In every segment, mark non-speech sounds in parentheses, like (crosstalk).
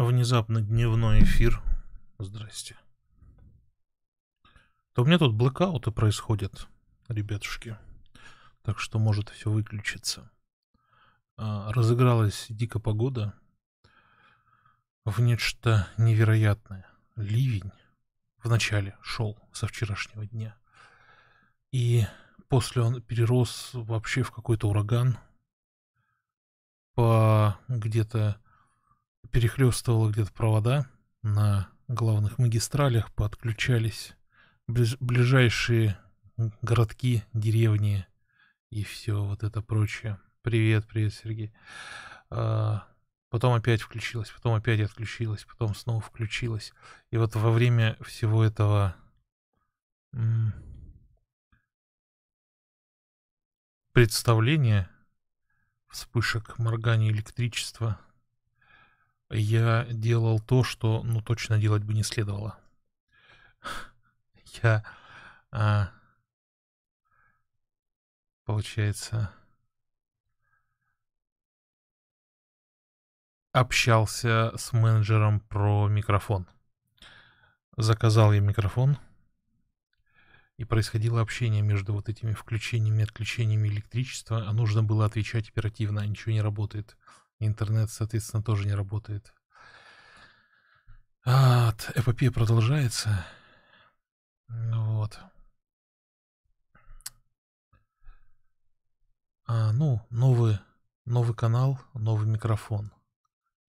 Внезапно дневной эфир. Здрасте. То у меня тут блэкауты происходят, ребятушки. Так что может все выключиться. А, разыгралась дико погода в нечто невероятное. Ливень вначале шел со вчерашнего дня. И после он перерос вообще в какой-то ураган. По где-то перехлестывало где-то провода на главных магистралях, подключались ближ ближайшие городки, деревни и все вот это прочее. Привет, привет, Сергей. А, потом опять включилась, потом опять отключилась, потом снова включилась. И вот во время всего этого представления вспышек моргания электричества я делал то, что, ну, точно делать бы не следовало. Я, а, получается, общался с менеджером про микрофон. Заказал я микрофон, и происходило общение между вот этими включениями и отключениями электричества, а нужно было отвечать оперативно, а ничего не работает. Интернет, соответственно, тоже не работает. А, эпопея продолжается. Вот. А, ну, новый, новый канал, новый микрофон.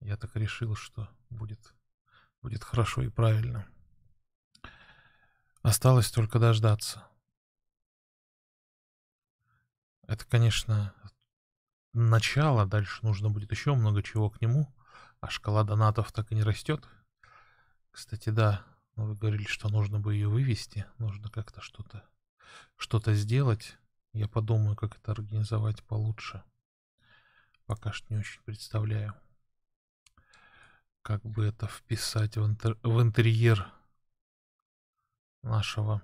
Я так решил, что будет, будет хорошо и правильно. Осталось только дождаться. Это, конечно, начало, дальше нужно будет еще много чего к нему, а шкала донатов так и не растет. Кстати, да, вы говорили, что нужно бы ее вывести, нужно как-то что-то что-то сделать. Я подумаю, как это организовать получше. Пока что не очень представляю, как бы это вписать в, интер в интерьер нашего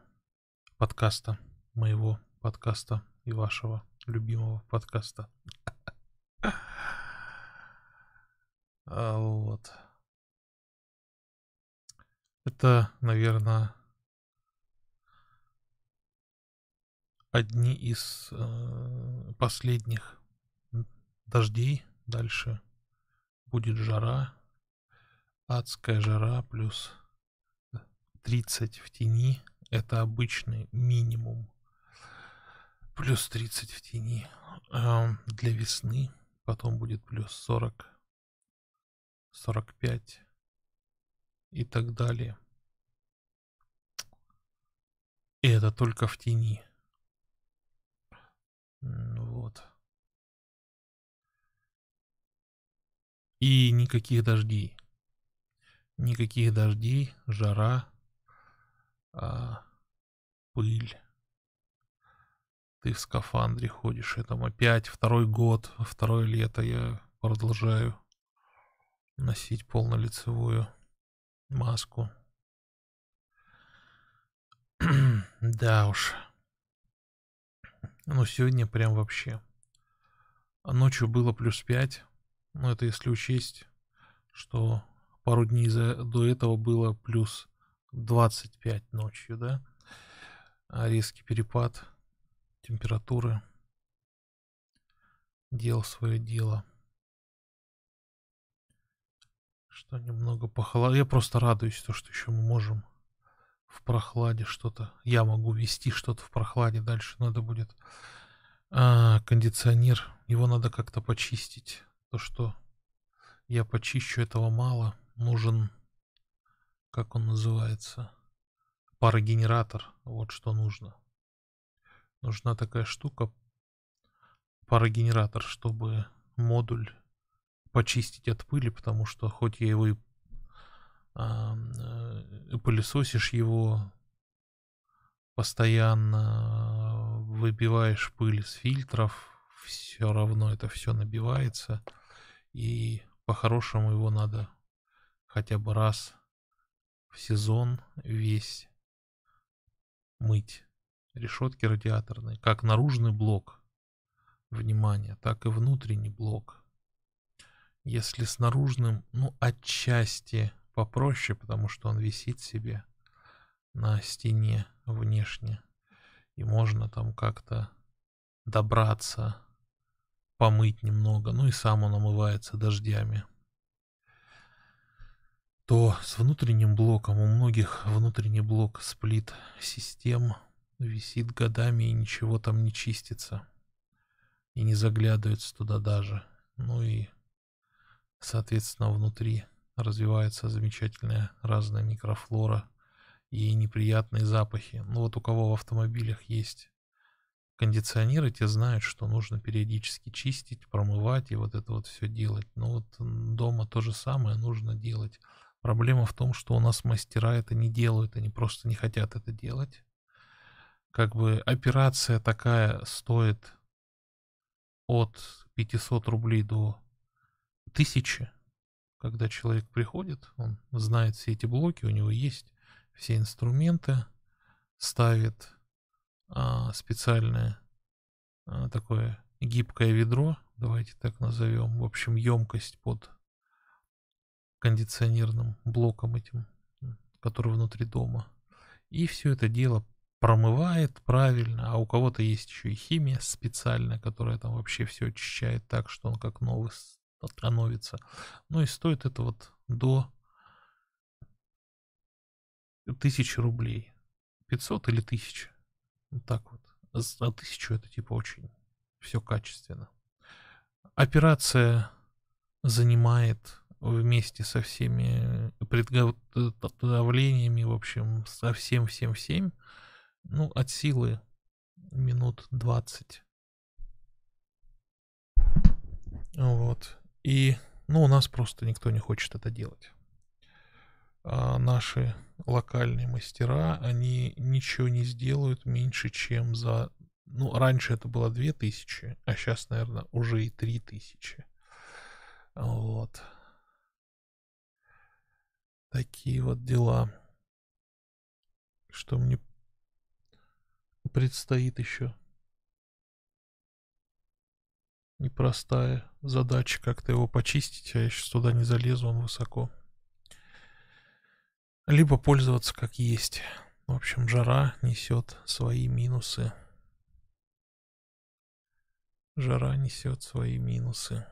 подкаста, моего подкаста и вашего любимого подкаста. А, вот. Это, наверное, одни из э, последних дождей. Дальше будет жара, адская жара плюс 30 в тени. Это обычный минимум. Плюс 30 в тени. Э, для весны потом будет плюс 40 45 и так далее. И это только в тени. Вот. И никаких дождей. Никаких дождей, жара, а, пыль. Ты в скафандре ходишь, это опять второй год, второе лето я продолжаю носить полнолицевую маску. (clears throat) да уж. Ну, сегодня прям вообще. А ночью было плюс 5. Ну, это если учесть, что пару дней за, до этого было плюс 25 ночью, да? А резкий перепад температуры делал свое дело что немного похолодало. Я просто радуюсь, то, что еще мы можем в прохладе что-то. Я могу вести что-то в прохладе. Дальше надо будет а, кондиционер. Его надо как-то почистить. То, что я почищу, этого мало. Нужен, как он называется, парогенератор. Вот что нужно. Нужна такая штука, парогенератор, чтобы модуль почистить от пыли, потому что хоть я его и а, э, пылесосишь его постоянно, выбиваешь пыль с фильтров, все равно это все набивается. И по-хорошему его надо хотя бы раз в сезон весь мыть. Решетки радиаторные, как наружный блок, внимание, так и внутренний блок Если с наружным, ну, отчасти попроще, потому что он висит себе на стене внешне. И можно там как-то добраться, помыть немного. Ну и сам он омывается дождями. То с внутренним блоком, у многих внутренний блок сплит систем висит годами и ничего там не чистится. И не заглядывается туда даже. Ну и, соответственно, внутри развивается замечательная разная микрофлора и неприятные запахи. Ну вот у кого в автомобилях есть кондиционеры, те знают, что нужно периодически чистить, промывать и вот это вот все делать. Но вот дома то же самое нужно делать. Проблема в том, что у нас мастера это не делают, они просто не хотят это делать. Как бы операция такая стоит от 500 рублей до 1000. Когда человек приходит, он знает все эти блоки, у него есть все инструменты, ставит а, специальное а, такое гибкое ведро, давайте так назовем, в общем, емкость под кондиционерным блоком этим, который внутри дома. И все это дело промывает правильно, а у кого-то есть еще и химия специальная, которая там вообще все очищает так, что он как новый становится. Ну и стоит это вот до тысячи рублей. 500 или 1000. Вот так вот. За тысячу это типа очень все качественно. Операция занимает вместе со всеми предготовлениями, в общем, со всем, всем, всем, ну, от силы минут 20. Вот. И, ну, у нас просто никто не хочет это делать. А наши локальные мастера, они ничего не сделают меньше, чем за... Ну, раньше это было 2000, а сейчас, наверное, уже и 3000. Вот. Такие вот дела. Что мне предстоит еще? Непростая задача как-то его почистить, а я сейчас туда не залезу, он высоко. Либо пользоваться как есть. В общем, жара несет свои минусы. Жара несет свои минусы.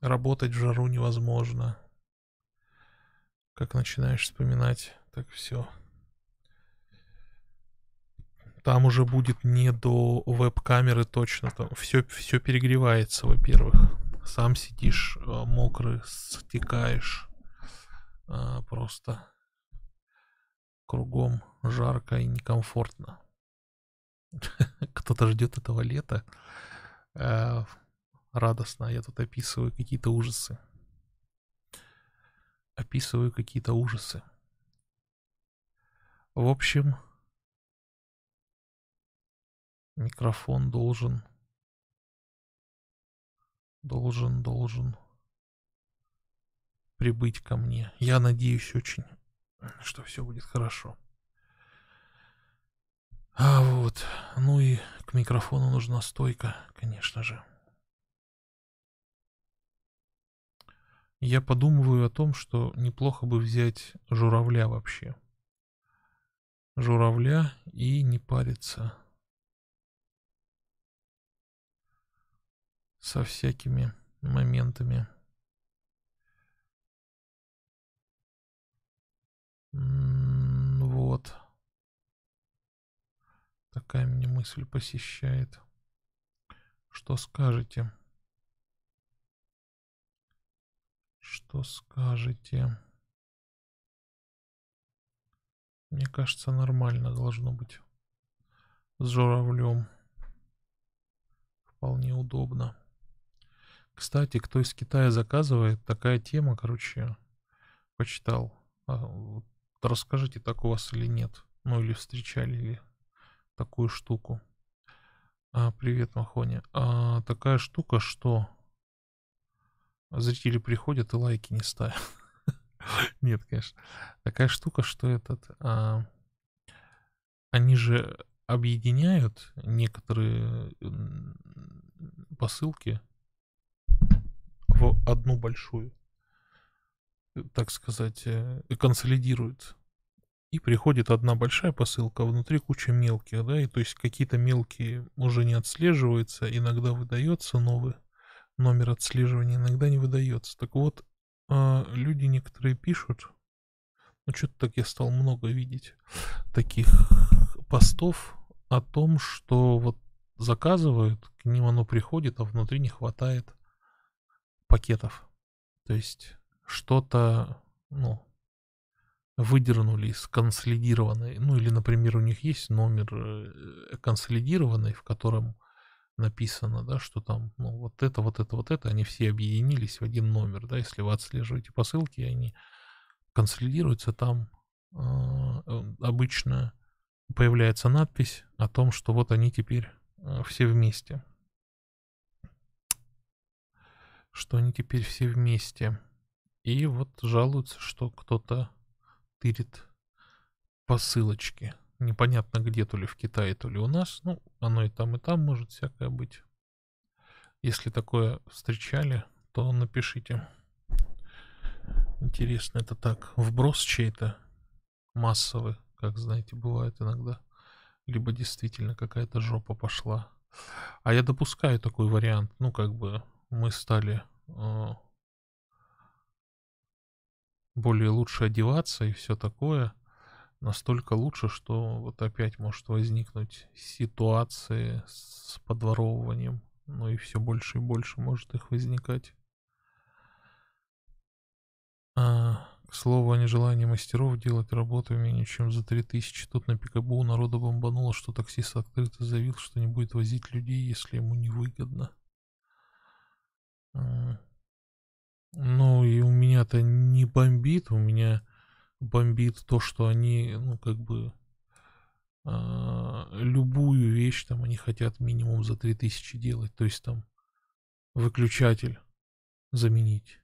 Работать в жару невозможно. Как начинаешь вспоминать, так все. Там уже будет не до веб-камеры точно. Там все, все перегревается, во-первых. Сам сидишь э, мокрый, стекаешь. А, просто Кругом жарко и некомфортно. (laughs) Кто-то ждет этого лета. Э, радостно. Я тут описываю какие-то ужасы. Описываю какие-то ужасы. В общем, микрофон должен, должен, должен прибыть ко мне. Я надеюсь очень что все будет хорошо. А вот, ну и к микрофону нужна стойка, конечно же. Я подумываю о том, что неплохо бы взять журавля вообще. Журавля и не париться со всякими моментами. Вот. Такая меня мысль посещает. Что скажете? Что скажете? Мне кажется, нормально должно быть. С журавлем. Вполне удобно. Кстати, кто из Китая заказывает, такая тема, короче, почитал. А, расскажите, так у вас или нет. Ну или встречали ли такую штуку. А, привет, Махони. А, такая штука, что зрители приходят и лайки не ставят. (laughs) Нет, конечно. Такая штука, что этот... А, они же объединяют некоторые посылки в одну большую, э, так сказать, э, консолидирует. И приходит одна большая посылка, а внутри куча мелких, да, и то есть какие-то мелкие уже не отслеживаются, иногда выдается новый номер отслеживания, иногда не выдается. Так вот, а, люди некоторые пишут, ну что-то так я стал много видеть таких постов о том, что вот заказывают, к ним оно приходит, а внутри не хватает пакетов. То есть что-то, ну, выдернули из консолидированной, ну или, например, у них есть номер э, консолидированный, в котором написано, да, что там, ну, вот это, вот это, вот это, они все объединились в один номер, да, если вы отслеживаете посылки, они консолидируются, там а, э, обычно появляется надпись о том, что вот они теперь э, все вместе. Что они теперь все вместе. И вот жалуются, что кто-то тырит посылочки. Непонятно где, то ли в Китае, то ли у нас. Ну, оно и там, и там может всякое быть. Если такое встречали, то напишите. Интересно, это так, вброс чей-то массовый, как знаете, бывает иногда. Либо действительно какая-то жопа пошла. А я допускаю такой вариант. Ну, как бы мы стали э, более лучше одеваться и все такое настолько лучше, что вот опять может возникнуть ситуации с подворовыванием. Ну и все больше и больше может их возникать. А, к слову о нежелании мастеров делать работу менее чем за 3000. Тут на Пикабу народа бомбануло, что таксист открыто заявил, что не будет возить людей, если ему невыгодно. А, ну и у меня-то не бомбит, у меня бомбит то, что они, ну, как бы, э, любую вещь там они хотят минимум за 3000 делать. То есть там выключатель заменить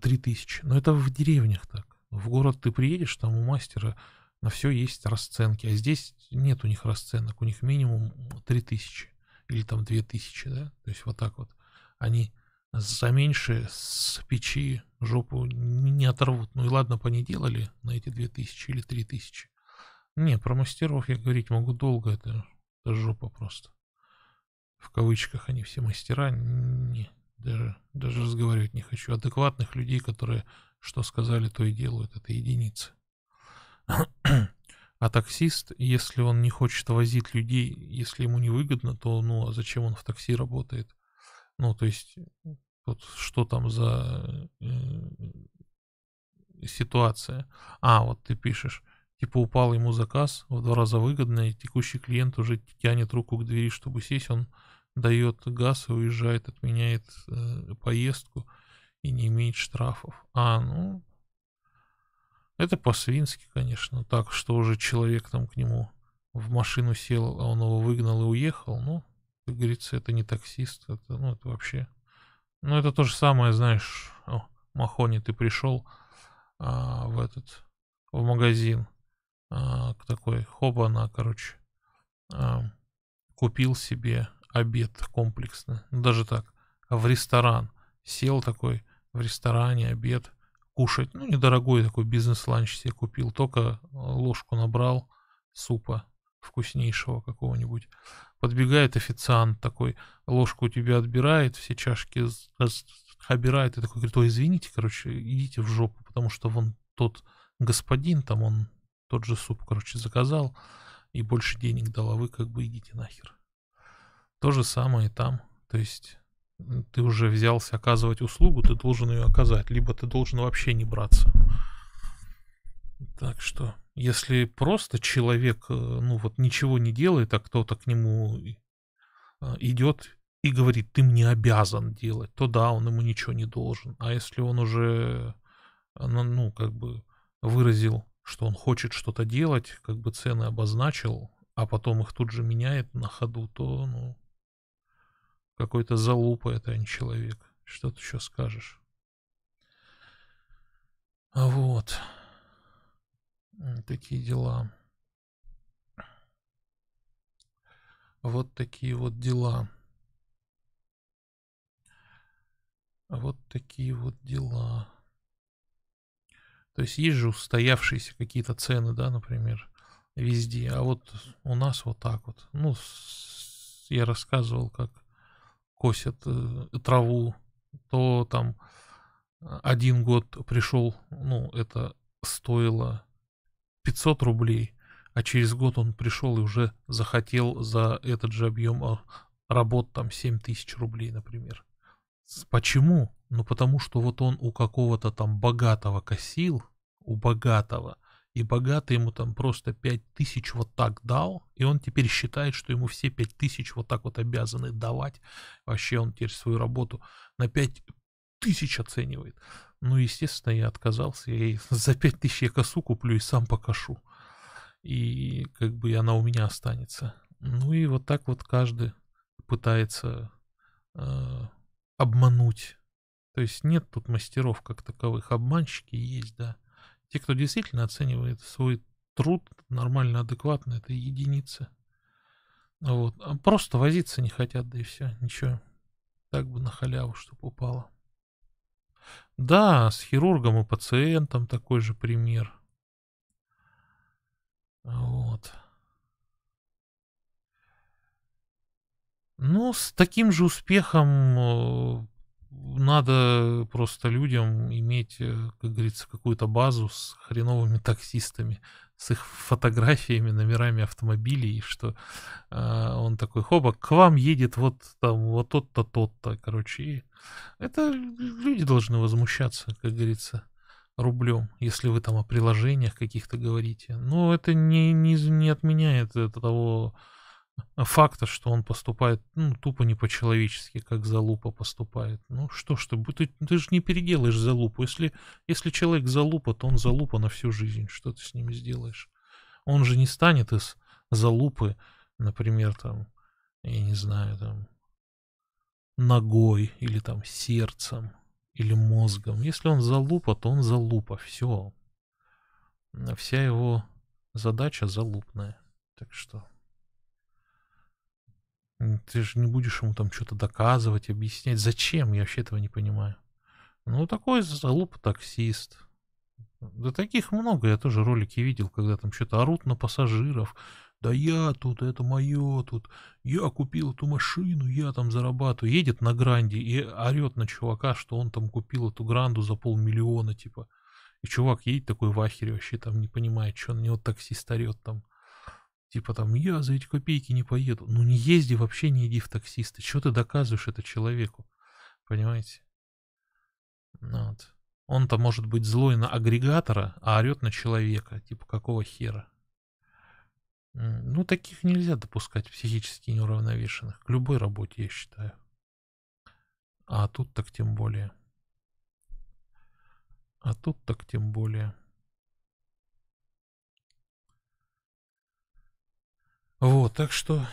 3000. Но это в деревнях так. В город ты приедешь, там у мастера на все есть расценки. А здесь нет у них расценок. У них минимум 3000 или там 2000, да? То есть вот так вот. Они за меньше с печи жопу не оторвут. Ну и ладно, по не делали на эти 2000 или 3000. Не, про мастеров я говорить могу долго, это, это жопа просто. В кавычках они все мастера, не, даже, даже разговаривать не хочу. Адекватных людей, которые что сказали, то и делают, это единицы. А таксист, если он не хочет возить людей, если ему не выгодно, то ну а зачем он в такси работает? Ну, то есть, вот что там за э, ситуация. А, вот ты пишешь, типа упал ему заказ в два раза выгодно, и текущий клиент уже тянет руку к двери, чтобы сесть, он дает газ и уезжает, отменяет э, поездку и не имеет штрафов. А, ну, это по-свински, конечно. Так, что уже человек там к нему в машину сел, а он его выгнал и уехал, ну, как говорится, это не таксист, это, ну, это вообще... Ну, это то же самое, знаешь, о, Махони, ты пришел а, в этот, в магазин, а, такой, хоба-на, короче, а, купил себе обед комплексный, ну, даже так, в ресторан, сел такой в ресторане, обед, кушать, ну, недорогой такой бизнес-ланч себе купил, только ложку набрал супа вкуснейшего какого-нибудь, Подбегает официант такой, ложку у тебя отбирает, все чашки обирает и такой говорит, ой, извините, короче, идите в жопу, потому что вон тот господин, там он тот же суп, короче, заказал и больше денег дал, а вы как бы идите нахер. То же самое и там, то есть ты уже взялся оказывать услугу, ты должен ее оказать, либо ты должен вообще не браться. Так что, если просто человек, э, ну вот ничего не делает, а кто-то к нему а, идет и говорит, ты мне обязан делать, то да, он ему ничего не должен. А если он уже, э, ну, как бы выразил, что он хочет что-то делать, как бы цены обозначил, а потом их тут же меняет на ходу, то, ну, какой-то залупа это, а не человек. Что ты еще скажешь? Вот. Такие дела. Вот такие вот дела. Вот такие вот дела. То есть есть же устоявшиеся какие-то цены, да, например, везде. А вот у нас вот так вот. Ну, я рассказывал, как косят э, траву, то там один год пришел, ну, это стоило 500 рублей, а через год он пришел и уже захотел за этот же объем а, работ там 7 тысяч рублей, например. Почему? Ну, потому что вот он у какого-то там богатого косил, у богатого, и богатый ему там просто 5 тысяч вот так дал, и он теперь считает, что ему все 5 тысяч вот так вот обязаны давать. Вообще он теперь свою работу на 5 тысяч оценивает. Ну, естественно, я отказался. Я (laughs) за 5 тысяч я косу куплю и сам покашу. И как бы она у меня останется. Ну и вот так вот каждый пытается э, обмануть. То есть нет тут мастеров как таковых. Обманщики есть, да. Те, кто действительно оценивает свой труд нормально, адекватно, это единицы. Вот. А просто возиться не хотят, да и все. Ничего. Так бы на халяву, чтобы упало. Да, с хирургом и пациентом такой же пример. Вот. Ну, с таким же успехом э, надо просто людям иметь, э, как говорится, какую-то базу с хреновыми таксистами, с их фотографиями, номерами автомобилей, что э, он такой, хоба, к вам едет вот там вот тот-то, тот-то, короче. И это люди должны возмущаться, как говорится, рублем, если вы там о приложениях каких-то говорите. Но это не, не, не отменяет того факта, что он поступает ну, тупо не по-человечески, как залупа поступает. Ну что ж ты, ты, ты же не переделаешь залупу. Если, если человек залупа, то он залупа на всю жизнь. Что ты с ним сделаешь? Он же не станет из залупы, например, там, я не знаю, там, ногой или там сердцем или мозгом. Если он залупа, то он залупа. Все. Вся его задача залупная. Так что... Ты же не будешь ему там что-то доказывать, объяснять. Зачем? Я вообще этого не понимаю. Ну, такой залуп таксист. Да таких много. Я тоже ролики видел, когда там что-то орут на пассажиров. Да я тут, это мое тут. Я купил эту машину, я там зарабатываю. Едет на гранде и орет на чувака, что он там купил эту гранду за полмиллиона, типа. И чувак едет такой в ахере, вообще там не понимает, что на него таксист орет там. Типа там, я за эти копейки не поеду. Ну не езди вообще, не иди в таксисты. Что ты доказываешь это человеку? Понимаете? Ну, вот. Он-то может быть злой на агрегатора, а орет на человека. Типа, какого хера? Ну, таких нельзя допускать психически неуравновешенных. К любой работе, я считаю. А тут так тем более. А тут так тем более. Вот, так что,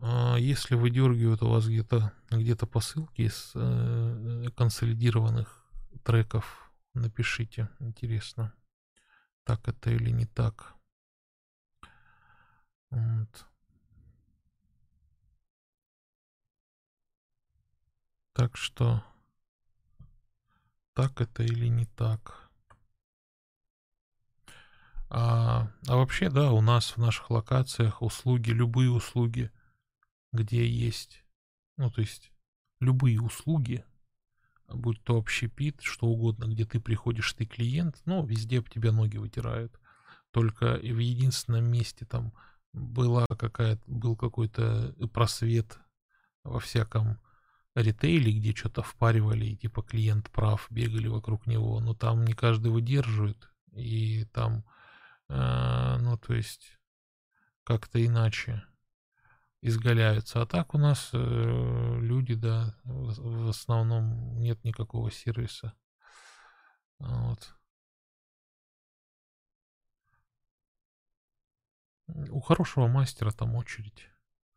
э, если выдергивают у вас где-то где-то посылки из э, консолидированных треков, напишите, интересно, так это или не так. Вот. Так что, так это или не так. А, а вообще, да, у нас в наших локациях услуги, любые услуги, где есть, ну, то есть, любые услуги, будь то общепит, что угодно, где ты приходишь, ты клиент, ну, везде тебя ноги вытирают. Только в единственном месте там была какая был какой-то просвет во всяком ритейле, где что-то впаривали, и типа клиент прав, бегали вокруг него, но там не каждый выдерживает, и там а, ну, то есть как-то иначе изгаляются. А так у нас э, люди, да, в основном нет никакого сервиса. Вот. У хорошего мастера там очередь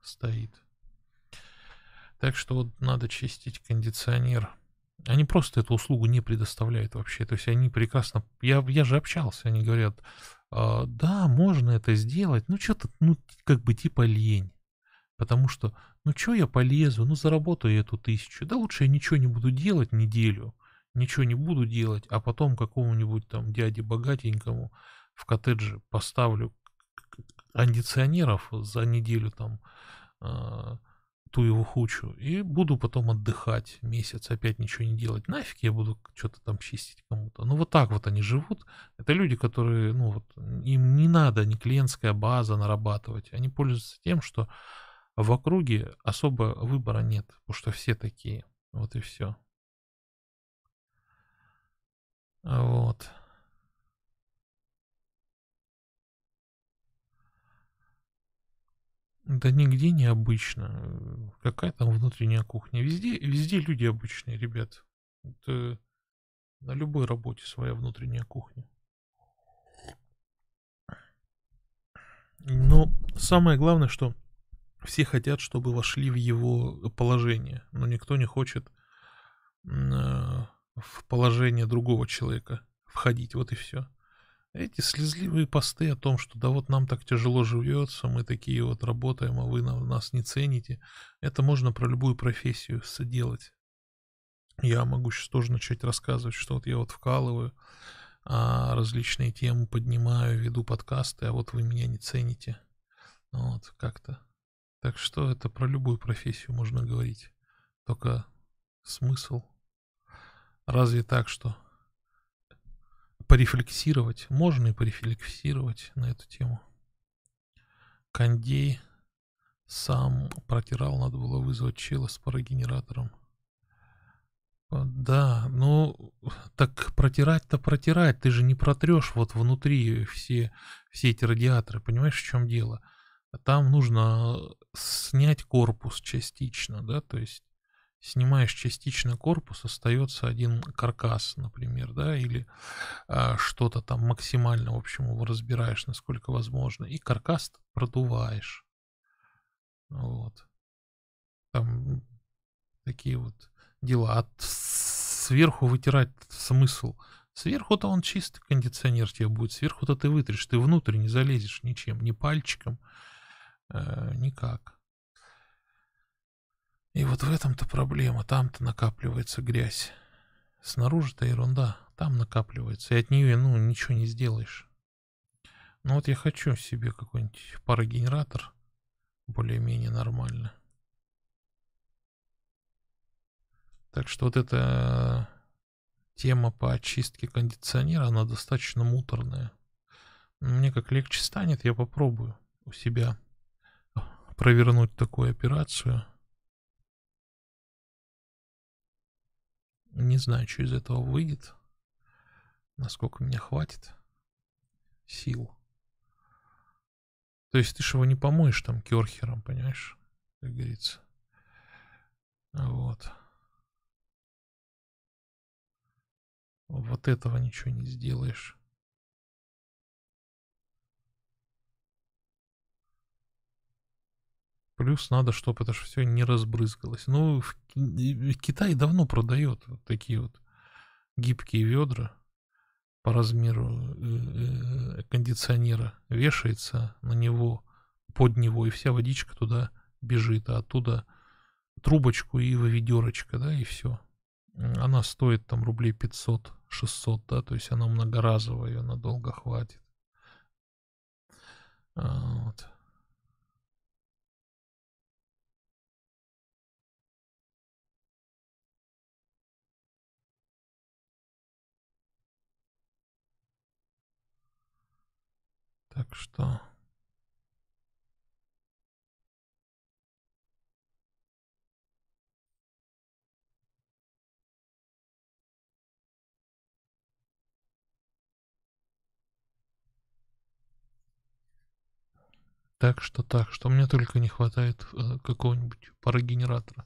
стоит. Так что вот надо чистить кондиционер. Они просто эту услугу не предоставляют вообще. То есть они прекрасно... Я, я же общался, они говорят, а, да, можно это сделать, ну что-то, ну как бы типа лень. Потому что, ну что я полезу, ну заработаю эту тысячу. Да лучше я ничего не буду делать неделю, ничего не буду делать, а потом какому-нибудь там дяде богатенькому в коттедже поставлю кондиционеров за неделю там э, ту его хучу и буду потом отдыхать месяц, опять ничего не делать. Нафиг я буду что-то там чистить кому-то. Ну вот так вот они живут. Это люди, которые, ну вот, им не надо ни клиентская база нарабатывать. Они пользуются тем, что в округе особо выбора нет, потому что все такие. Вот и все. Вот. Да нигде не обычно. Какая там внутренняя кухня? Везде, везде люди обычные, ребят. Это на любой работе своя внутренняя кухня. Но самое главное, что все хотят, чтобы вошли в его положение, но никто не хочет э, в положение другого человека входить. Вот и все. Эти слезливые посты о том, что да вот нам так тяжело живется, мы такие вот работаем, а вы нас не цените, это можно про любую профессию делать. Я могу сейчас тоже начать рассказывать, что вот я вот вкалываю, а различные темы поднимаю, веду подкасты, а вот вы меня не цените. Вот, как-то. Так что это про любую профессию можно говорить. Только смысл. Разве так, что порефлексировать. Можно и порефлексировать на эту тему. Кондей сам протирал, надо было вызвать чела с парогенератором. Да, ну, так протирать-то протирать, ты же не протрешь вот внутри все, все эти радиаторы, понимаешь, в чем дело? Там нужно снять корпус частично, да, то есть снимаешь частично корпус, остается один каркас, например, да, или а, что-то там максимально, в общем, его разбираешь, насколько возможно, и каркас продуваешь. Вот. Там такие вот дела. А сверху вытирать смысл. Сверху-то он чистый кондиционер тебе будет, сверху-то ты вытрешь, ты внутрь не залезешь ничем, ни пальчиком, э, никак. И вот в этом-то проблема, там-то накапливается грязь. Снаружи-то ерунда, там накапливается, и от нее, ну, ничего не сделаешь. Ну вот я хочу себе какой-нибудь парогенератор, более-менее нормально. Так что вот эта тема по очистке кондиционера, она достаточно муторная. Мне как легче станет, я попробую у себя провернуть такую операцию. Не знаю, что из этого выйдет. Насколько меня хватит сил. То есть ты же его не помоешь там керхером, понимаешь? Как говорится. Вот. Вот этого ничего не сделаешь. Плюс надо, чтобы это все не разбрызгалось. Ну, в, в Китай давно продает вот такие вот гибкие ведра по размеру э, э, кондиционера. Вешается на него, под него, и вся водичка туда бежит, а оттуда трубочку и ведерочка, да, и все. Она стоит там рублей 500-600, да, то есть она многоразовая, ее надолго хватит. А, вот. Так что... Так что так, что мне только не хватает э, какого-нибудь парогенератора.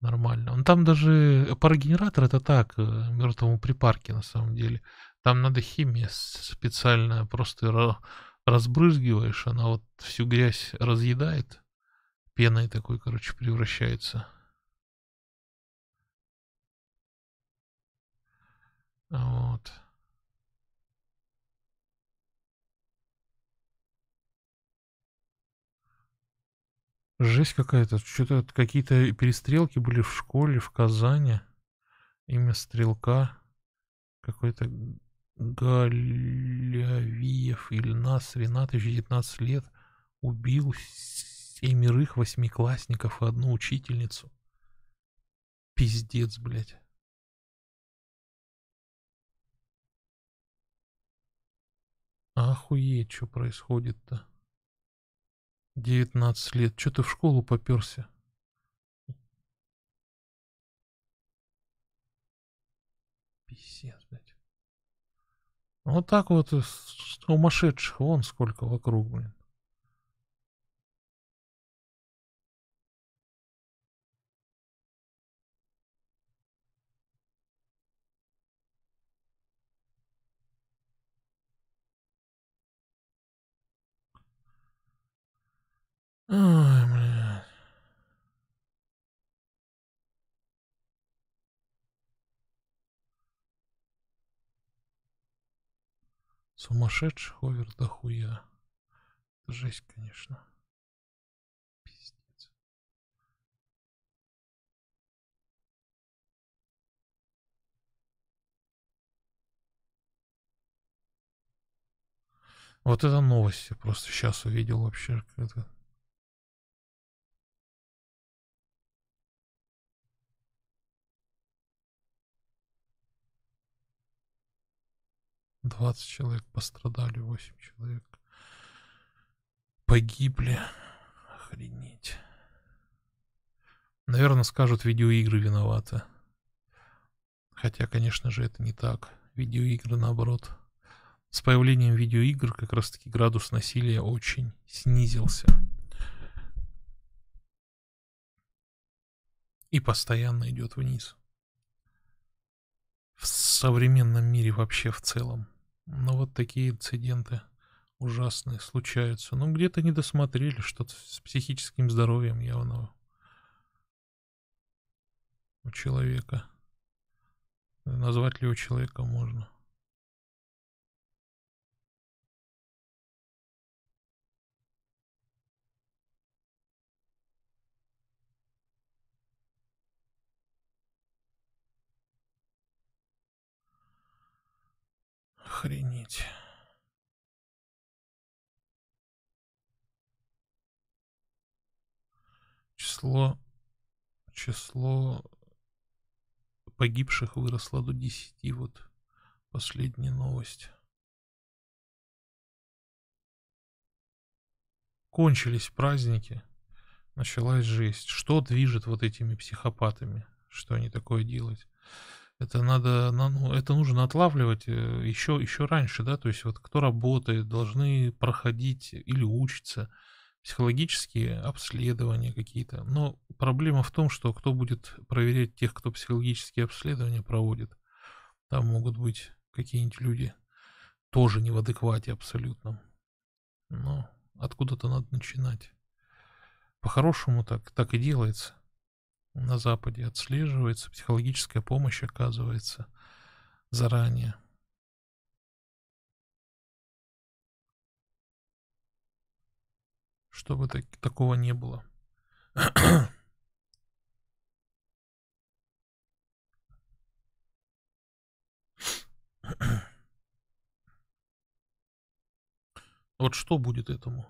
Нормально. Он там даже парогенератор это так, э, мертвому припарке на самом деле. Там надо химия специальная, просто разбрызгиваешь, она вот всю грязь разъедает, пеной такой, короче, превращается. Вот. Жесть какая-то. Что-то какие-то перестрелки были в школе в Казани. Имя стрелка. Какой-то Галявиев Ильнас Ринатович, 19 лет, убил семерых восьмиклассников и одну учительницу. Пиздец, блядь. Охуеть, что происходит-то? 19 лет. Что ты в школу поперся? Пиздец, блядь. Вот так вот сумасшедших вон сколько вокруг, блин. Ой, блядь. Сумасшедших овер дохуя. Это жесть, конечно. Пиздец. Вот это новости. Просто сейчас увидел вообще. Это 20 человек пострадали, 8 человек погибли. Охренеть. Наверное, скажут, видеоигры виноваты. Хотя, конечно же, это не так. Видеоигры, наоборот. С появлением видеоигр как раз-таки градус насилия очень снизился. И постоянно идет вниз. В современном мире вообще в целом. Но вот такие инциденты ужасные случаются. Ну, где-то не досмотрели что-то с психическим здоровьем явного у человека. Назвать ли его человека можно? Охренеть. Число, число погибших выросло до 10. Вот последняя новость. Кончились праздники. Началась жесть. Что движет вот этими психопатами? Что они такое делают? Это надо, ну, это нужно отлавливать еще, э, еще раньше, да, то есть вот кто работает, должны проходить или учиться психологические обследования какие-то. Но проблема в том, что кто будет проверять тех, кто психологические обследования проводит. Там могут быть какие-нибудь люди тоже не в адеквате абсолютном. Но откуда-то надо начинать. По-хорошему так, так и делается на Западе отслеживается, психологическая помощь оказывается заранее. Чтобы так, такого не было. Вот что будет этому?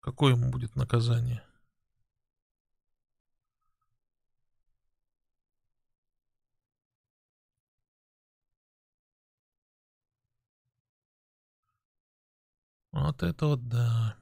Какое ему будет наказание? Вот это вот да.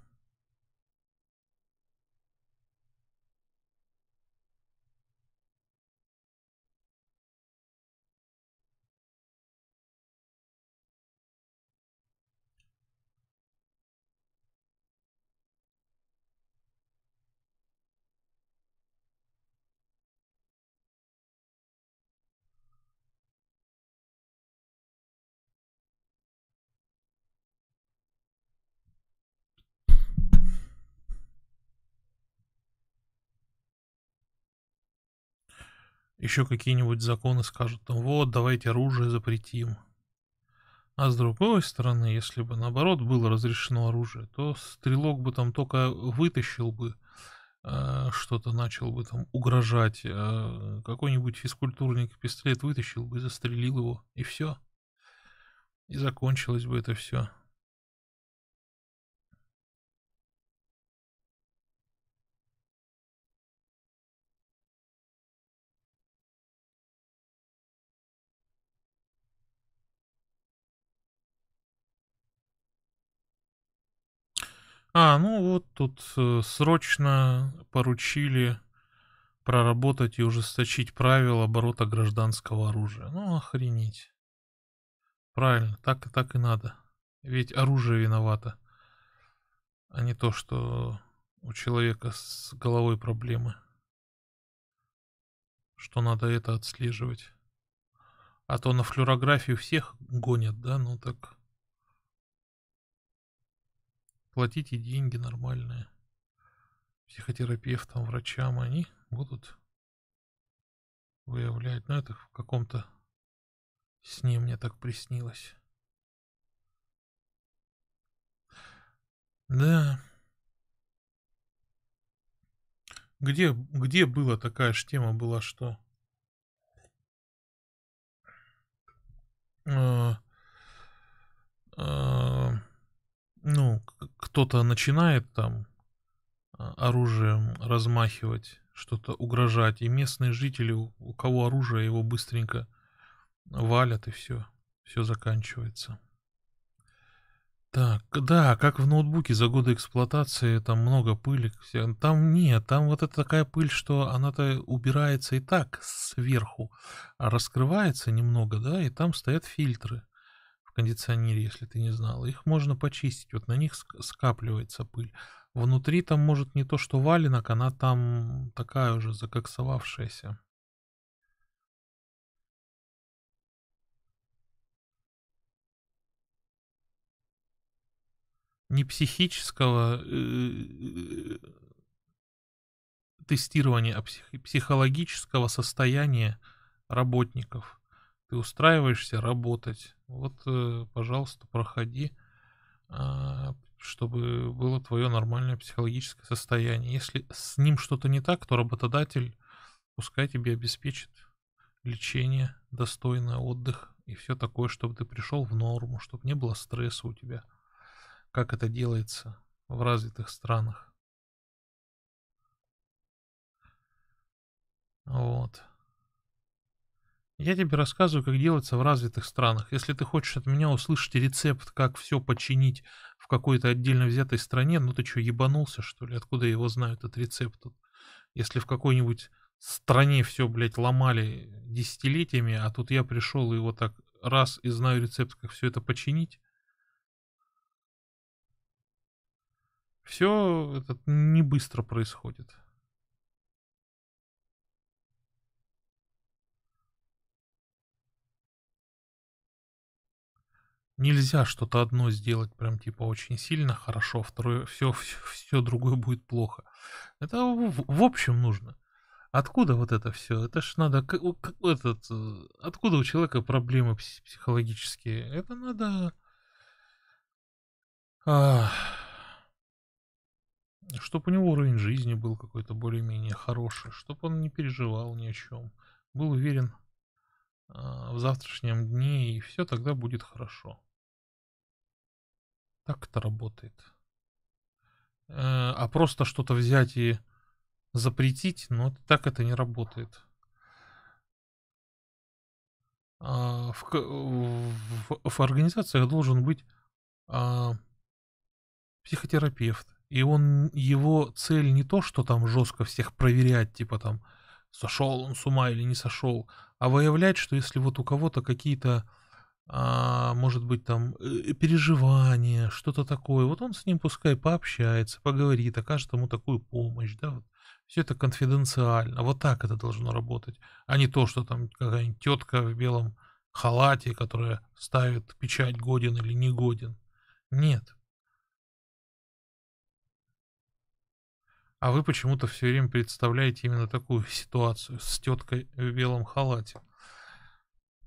Еще какие-нибудь законы скажут, там, вот, давайте оружие запретим. А с другой стороны, если бы наоборот было разрешено оружие, то стрелок бы там только вытащил бы э, что-то начал бы там угрожать, э, какой-нибудь физкультурник пистолет вытащил бы, застрелил его, и все. И закончилось бы это все. А, ну вот тут э, срочно поручили проработать и ужесточить правила оборота гражданского оружия. Ну, охренеть. Правильно, так, и так и надо. Ведь оружие виновато, а не то, что у человека с головой проблемы. Что надо это отслеживать. А то на флюорографию всех гонят, да? Ну так платите деньги нормальные психотерапевтам, врачам, они будут выявлять. Но ну, это в каком-то сне мне так приснилось. Да. Где, где была такая ж тема была, что... Э, э, ну, кто-то начинает там а, оружием размахивать, что-то угрожать, и местные жители, у кого оружие, его быстренько валят, и все, все заканчивается. Так, да, как в ноутбуке за годы эксплуатации, там много пыли. Там нет, там вот это такая пыль, что она-то убирается и так сверху, а раскрывается немного, да, и там стоят фильтры кондиционере, если ты не знал. Их можно почистить, вот на них скапливается пыль. Внутри там может не то что валенок, она там такая уже закоксовавшаяся. Не психического э, тестирования, а псих, психологического состояния работников. Ты устраиваешься работать. Вот, э, пожалуйста, проходи, а, чтобы было твое нормальное психологическое состояние. Если с ним что-то не так, то работодатель пускай тебе обеспечит лечение, достойный отдых и все такое, чтобы ты пришел в норму, чтобы не было стресса у тебя. Как это делается в развитых странах. Вот. Я тебе рассказываю, как делается в развитых странах. Если ты хочешь от меня услышать рецепт, как все починить в какой-то отдельно взятой стране, ну ты что, ебанулся, что ли? Откуда его знают, этот рецепт? Если в какой-нибудь стране все, блядь, ломали десятилетиями, а тут я пришел и вот так раз и знаю рецепт, как все это починить, все это не быстро происходит. Нельзя что-то одно сделать прям типа очень сильно хорошо, второе все, все, все другое будет плохо. Это в, в общем нужно. Откуда вот это все? Это ж надо этот, э, откуда у человека проблемы психологические? Это надо, а, чтобы у него уровень жизни был какой-то более-менее хороший, чтобы он не переживал ни о чем, был уверен а, в завтрашнем дне и все тогда будет хорошо. Так это работает. Э, а просто что-то взять и запретить, ну, так это не работает. А в, в, в организациях должен быть а, психотерапевт. И он, его цель не то, что там жестко всех проверять, типа там, сошел он с ума или не сошел, а выявлять, что если вот у кого-то какие-то а, может быть, там, э, переживания, что-то такое. Вот он с ним пускай пообщается, поговорит, окажет ему такую помощь, да, вот. Все это конфиденциально. Вот так это должно работать. А не то, что там какая-нибудь тетка в белом халате, которая ставит печать годен или не годен. Нет. А вы почему-то все время представляете именно такую ситуацию с теткой в белом халате.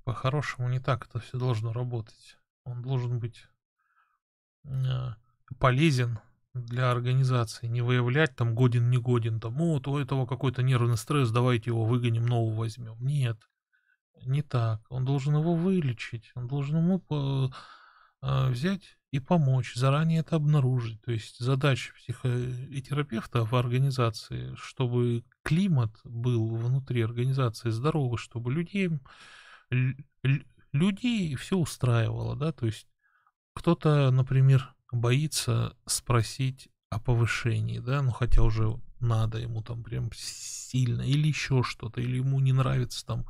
По-хорошему не так это все должно работать. Он должен быть э, полезен для организации. Не выявлять там годен, не годен. Там, вот у этого какой-то нервный стресс, давайте его выгоним, нового возьмем. Нет, не так. Он должен его вылечить. Он должен ему а, взять и помочь, заранее это обнаружить. То есть задача психотерапевта в организации, чтобы климат был внутри организации здоровый, чтобы людей, людей все устраивало, да, то есть кто-то, например, боится спросить о повышении, да, ну хотя уже надо ему там прям сильно, или еще что-то, или ему не нравится там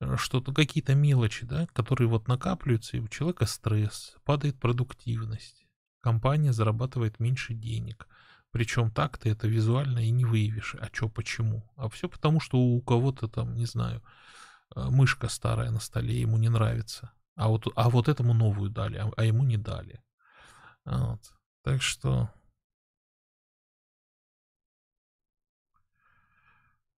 э, что-то, какие-то мелочи, да, которые вот накапливаются, и у человека стресс, падает продуктивность, компания зарабатывает меньше денег. Причем так ты это визуально и не выявишь. А что, почему? А все потому, что у кого-то там, не знаю, мышка старая на столе, ему не нравится. А вот, а вот этому новую дали, а, а ему не дали. Вот. Так что...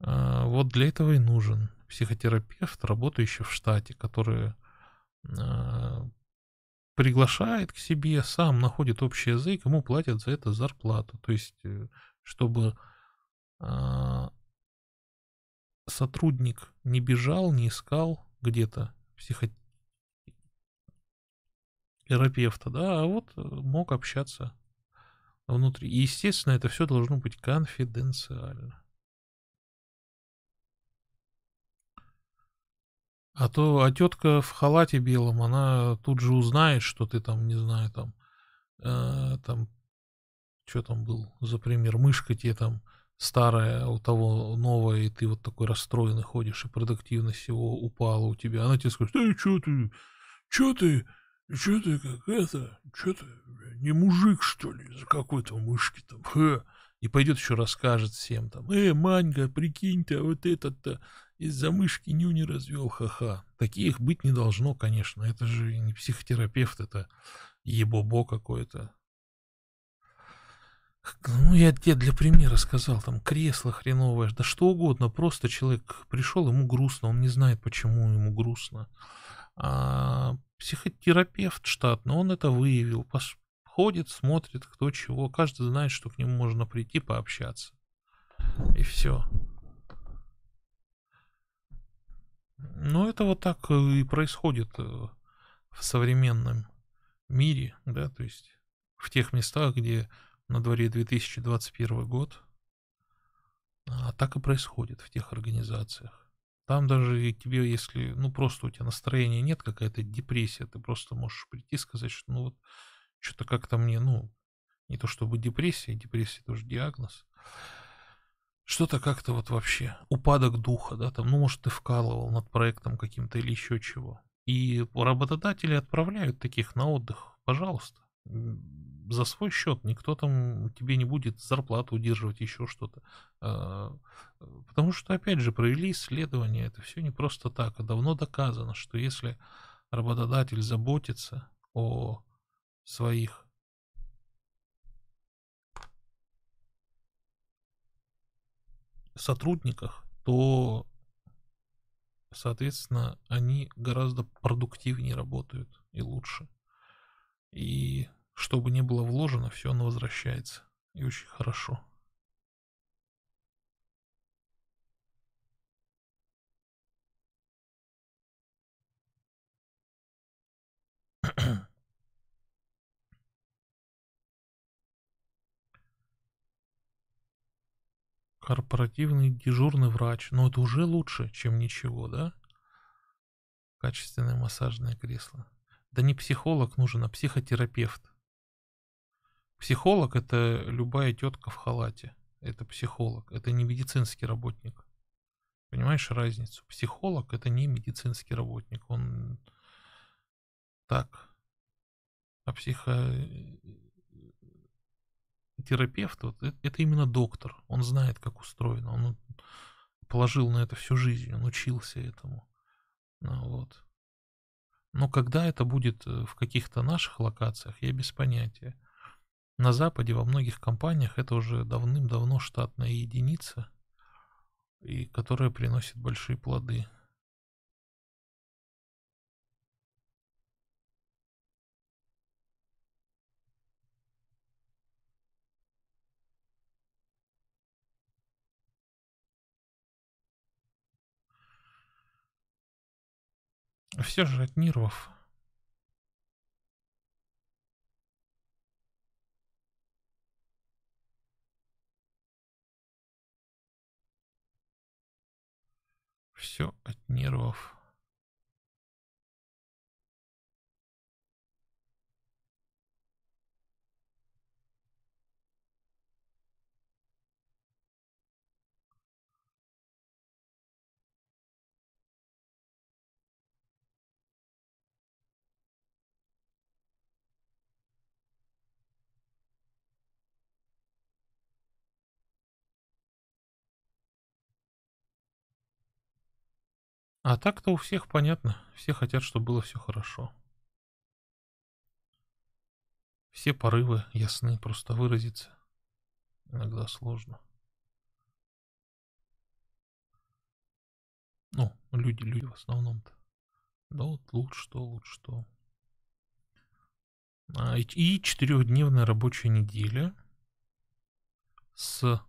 А, вот для этого и нужен психотерапевт, работающий в штате, который а, приглашает к себе, сам находит общий язык, ему платят за это зарплату. То есть, э, чтобы а, сотрудник не бежал, не искал где-то психотерапевта, терапевта, да, а вот э, мог общаться внутри. И, естественно, это все должно быть конфиденциально. А то, а тетка в халате белом, она тут же узнает, что ты там, не знаю, там, э, там, что там был за пример, мышка тебе там старая, у того новая, и ты вот такой расстроенный ходишь, и продуктивность его упала у тебя. Она тебе скажет, эй, что ты, что ты, что ты как это, что ты, не мужик, что ли, за какой-то мышки там, ха. И пойдет еще расскажет всем там, э, Манька, прикинь-то, вот этот-то из-за мышки нюни развел, ха-ха. Таких быть не должно, конечно, это же не психотерапевт, это ебобо какое-то. Ну, я тебе для примера сказал, там кресло хреновое, да что угодно, просто человек пришел, ему грустно, он не знает, почему ему грустно. А психотерапевт штатный, он это выявил, ходит, смотрит, кто чего, каждый знает, что к нему можно прийти пообщаться. И все. Ну, это вот так и происходит э, в современном мире, да, то есть в тех местах, где на дворе 2021 год, а так и происходит в тех организациях. Там даже тебе, если, ну, просто у тебя настроения нет, какая-то депрессия, ты просто можешь прийти и сказать, что, ну, вот, что-то как-то мне, ну, не то чтобы депрессия, депрессия тоже диагноз, что-то как-то вот вообще, упадок духа, да, там, ну, может, ты вкалывал над проектом каким-то или еще чего. И работодатели отправляют таких на отдых, пожалуйста, за свой счет. Никто там тебе не будет зарплату удерживать, еще что-то. А, потому что, опять же, провели исследования. Это все не просто так. А давно доказано, что если работодатель заботится о своих сотрудниках, то, соответственно, они гораздо продуктивнее работают и лучше. И что бы ни было вложено, все оно возвращается. И очень хорошо. (clears throat) Корпоративный дежурный врач. Но это уже лучше, чем ничего, да? Качественное массажное кресло. Да не психолог нужен, а психотерапевт. Психолог это любая тетка в халате. Это психолог, это не медицинский работник. Понимаешь разницу? Психолог это не медицинский работник. Он так. А психотерапевт вот, э, это именно доктор. Он знает, как устроено. Он положил на это всю жизнь, он учился этому. Ну, вот. Но когда это будет э, в каких-то наших локациях, я без понятия. На Западе во многих компаниях это уже давным-давно штатная единица, и которая приносит большие плоды. Все же от нервов Все от нервов. А так-то у всех понятно. Все хотят, чтобы было все хорошо. Все порывы ясны, просто выразиться иногда сложно. Ну, люди, люди в основном-то. Да вот лучше что, лучше что. А, и четырехдневная рабочая неделя с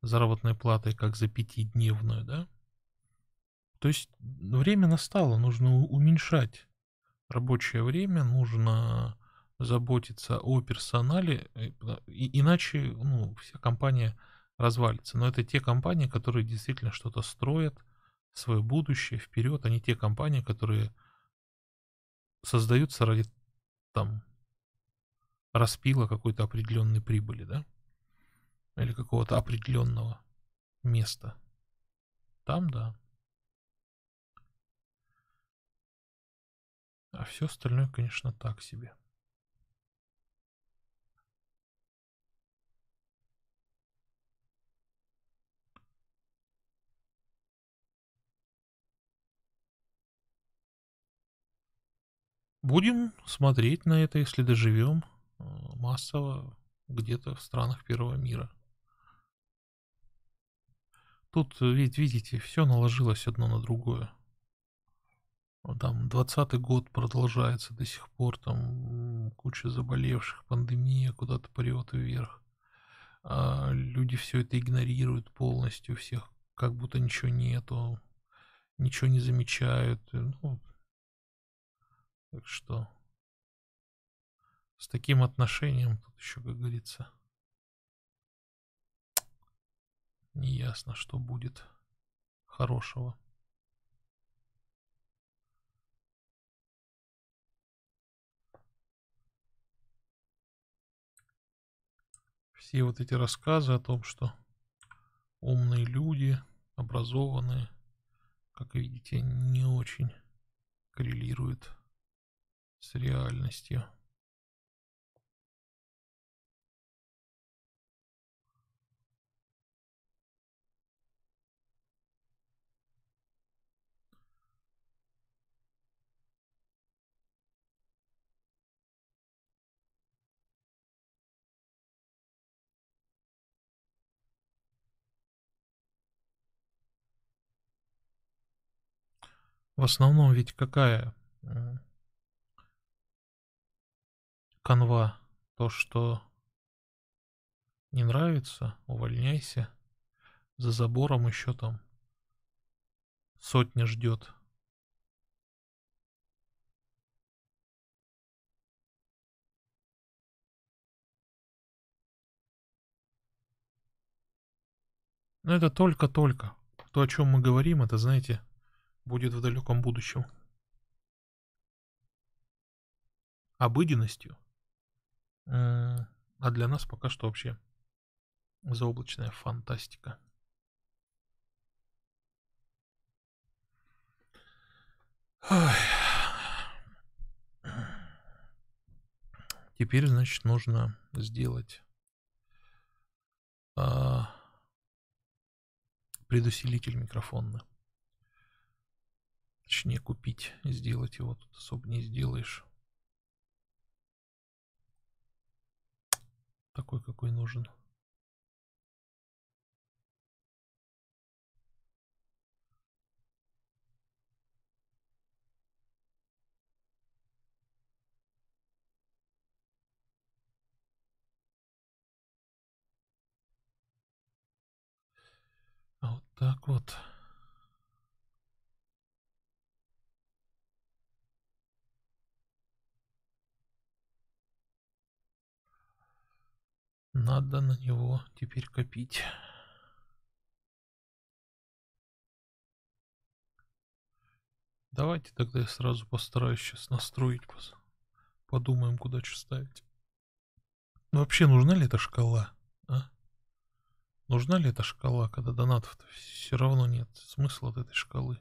заработной платой как за пятидневную, да? То есть время настало, нужно уменьшать рабочее время, нужно заботиться о персонале, э, иначе ну, вся компания развалится. Но это те компании, которые действительно что-то строят, свое будущее вперед, а не те компании, которые создаются ради там распила какой-то определенной прибыли, да? Или какого-то определенного места. Там, да. А все остальное, конечно, так себе. Будем смотреть на это, если доживем э, массово где-то в странах первого мира. Тут, ведь видите, все наложилось одно на другое. Там двадцатый год продолжается до сих пор, там куча заболевших, пандемия куда-то прет вверх. А люди все это игнорируют полностью, всех как будто ничего нету, ничего не замечают. Ну, так что с таким отношением тут еще, как говорится, не ясно, что будет хорошего. Все вот эти рассказы о том, что умные люди, образованные, как видите, не очень коррелируют с реальностью. В основном ведь какая канва? То, что не нравится, увольняйся. За забором еще там сотня ждет. Но это только-только. То, о чем мы говорим, это, знаете, будет в далеком будущем. Обыденностью. А для нас пока что вообще заоблачная фантастика. Ой. Теперь, значит, нужно сделать а, предусилитель микрофона. Точнее, купить, сделать его тут особо не сделаешь. Такой, какой нужен. А вот так вот. Надо на него теперь копить. Давайте тогда я сразу постараюсь сейчас настроить. Подумаем, куда что ставить. Ну, вообще, нужна ли эта шкала? А? Нужна ли эта шкала, когда донатов все равно нет смысла от этой шкалы?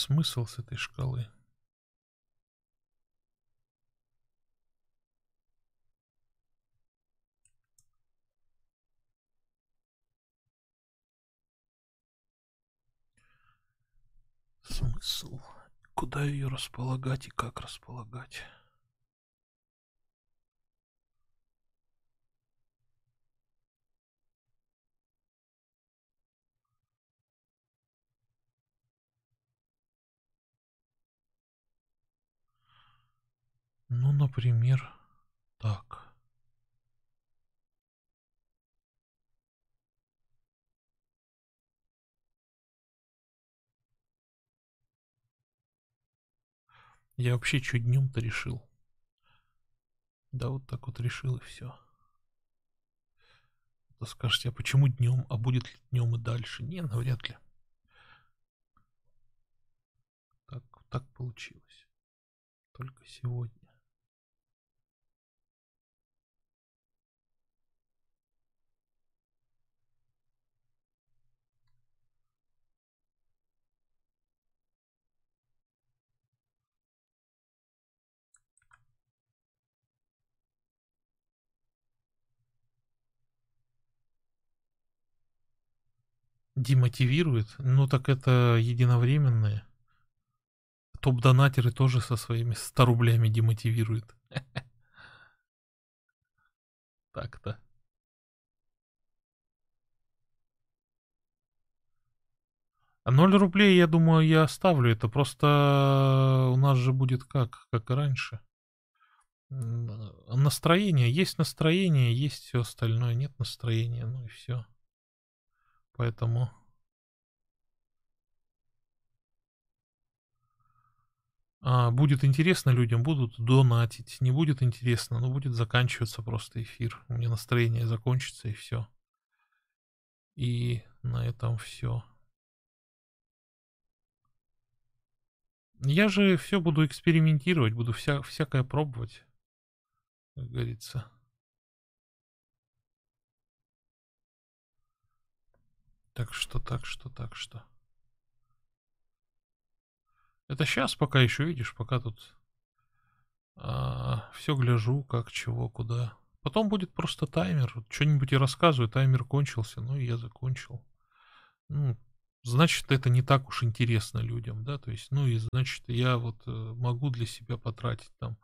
Смысл с этой шкалы? Смысл? Куда ее располагать и как располагать? Ну, например, так. Я вообще что днем-то решил? Да вот так вот решил и все. То скажете, а почему днем, а будет ли днем и дальше? Не, навряд ли. Так, так получилось. Только сегодня. Демотивирует? Ну так это единовременное. Топ-донатеры тоже со своими 100 рублями демотивируют. (laughs) Так-то. А 0 рублей, я думаю, я оставлю. Это просто у нас же будет как, как и раньше. Настроение. Есть настроение, есть все остальное. Нет настроения, ну и все. Поэтому... А, будет интересно людям, будут донатить. Не будет интересно, но будет заканчиваться просто эфир. У меня настроение закончится и все. И на этом все. Я же все буду экспериментировать, буду вся, всякое пробовать, как говорится. Так что, так что, так что. Это сейчас пока еще, видишь, пока тут а, все гляжу, как, чего, куда. Потом будет просто таймер. Что-нибудь я рассказываю, таймер кончился, ну и я закончил. Ну, значит, это не так уж интересно людям, да, то есть, ну и значит, я вот э, могу для себя потратить там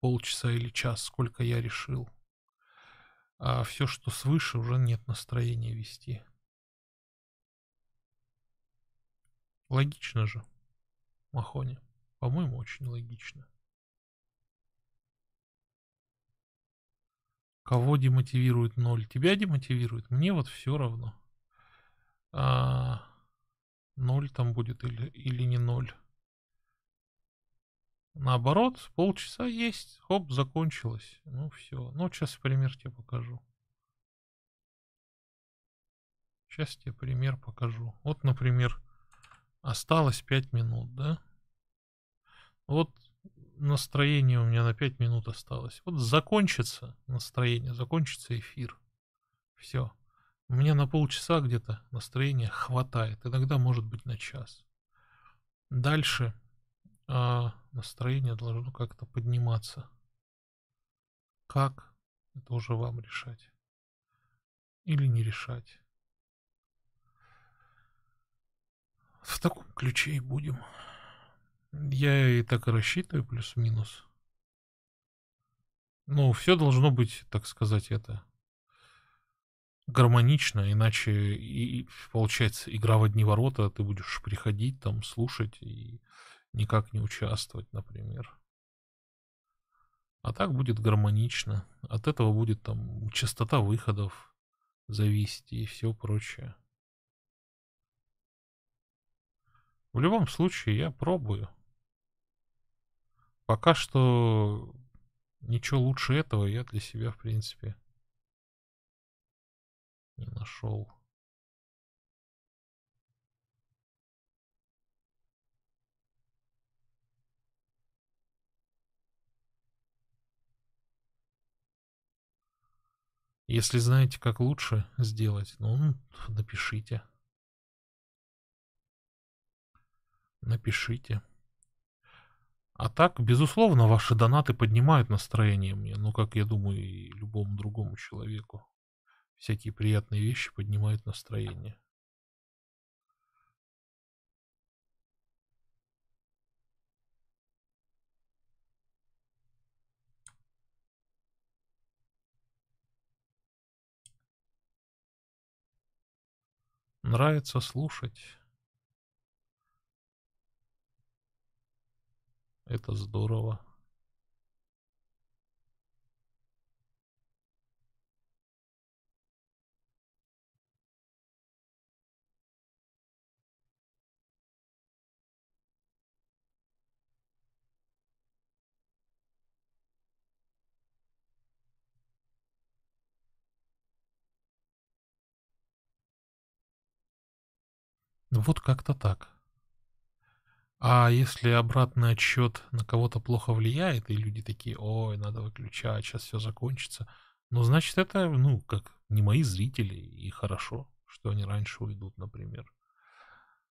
полчаса или час, сколько я решил. А все, что свыше, уже нет настроения вести. Логично же. Махони. По-моему, очень логично. Кого демотивирует ноль? Тебя демотивирует? Мне вот все равно. А, ноль там будет или, или не ноль. Наоборот, полчаса есть. Хоп, закончилось. Ну все. Ну, сейчас пример тебе покажу. Сейчас тебе пример покажу. Вот, например, Осталось 5 минут, да? Вот настроение у меня на 5 минут осталось. Вот закончится настроение, закончится эфир. Все. У меня на полчаса где-то настроения хватает. Иногда может быть на час. Дальше а, настроение должно как-то подниматься. Как? Это уже вам решать. Или не решать. В таком ключе и будем. Я и так и рассчитываю плюс-минус. Ну, все должно быть, так сказать, это гармонично, иначе и, получается игра в одни ворота, ты будешь приходить там, слушать и никак не участвовать, например. А так будет гармонично. От этого будет там частота выходов зависеть и все прочее. В любом случае, я пробую. Пока что ничего лучше этого я для себя, в принципе, не нашел. Если знаете, как лучше сделать, ну, напишите. Напишите. А так, безусловно, ваши донаты поднимают настроение мне, ну, как я думаю, и любому другому человеку. Всякие приятные вещи поднимают настроение. Нравится слушать. Это здорово. Вот как-то так. А если обратный отсчет на кого-то плохо влияет, и люди такие, ой, надо выключать, сейчас все закончится, ну, значит, это, ну, как не мои зрители, и хорошо, что они раньше уйдут, например.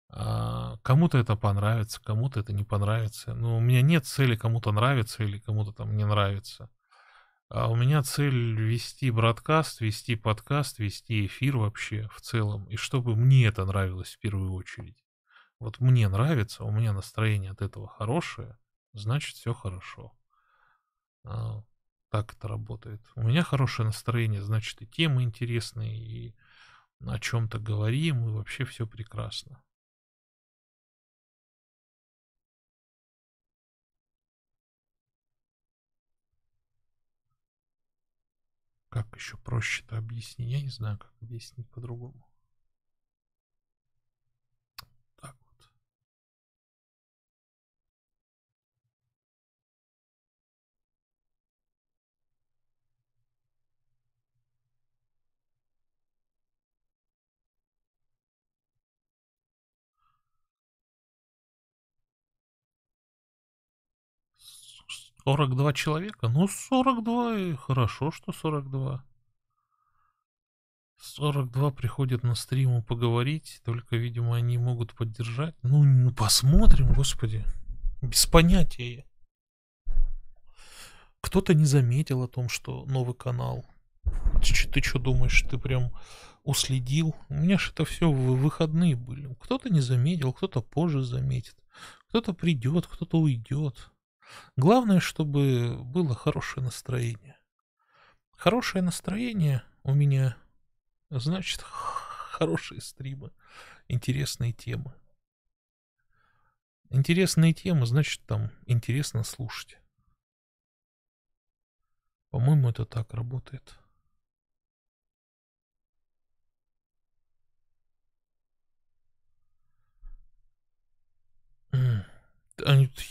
А, кому-то это понравится, кому-то это не понравится. Но ну, у меня нет цели кому-то нравится или кому-то там не нравится. А у меня цель вести бродкаст, вести подкаст, вести эфир вообще в целом. И чтобы мне это нравилось в первую очередь. Вот мне нравится, у меня настроение от этого хорошее, значит все хорошо. А, так это работает. У меня хорошее настроение, значит и темы интересные, и о чем-то говорим, и вообще все прекрасно. Как еще проще-то объяснить? Я не знаю, как объяснить по-другому. 42 человека? Ну, 42, и хорошо, что 42. 42 приходят на стриму поговорить, только, видимо, они могут поддержать. Ну, ну посмотрим, господи. Без понятия. Кто-то не заметил о том, что новый канал. Ты, ты что думаешь, ты прям уследил? У меня же это все в выходные были. Кто-то не заметил, кто-то позже заметит. Кто-то придет, кто-то уйдет. Главное, чтобы было хорошее настроение. Хорошее настроение у меня Значит, хорошие стримы, интересные темы. Интересные темы, значит, там интересно слушать. По-моему, это так работает.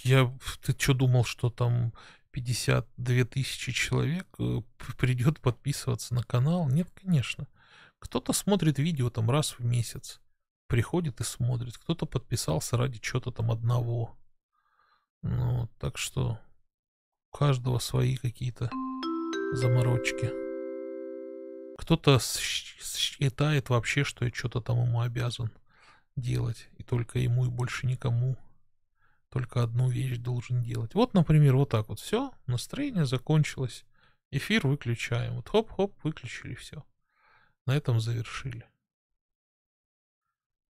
Я, ты что думал, что там 52 тысячи человек э, придет подписываться на канал? Нет, конечно. Кто-то смотрит видео там раз в месяц. Приходит и смотрит. Кто-то подписался ради чего-то там одного. Ну, так что у каждого свои какие-то заморочки. Кто-то считает вообще, что я что-то там ему обязан делать. И только ему и больше никому. Только одну вещь должен делать. Вот, например, вот так вот. Все, настроение закончилось. Эфир выключаем. Вот хоп-хоп, выключили все. На этом завершили.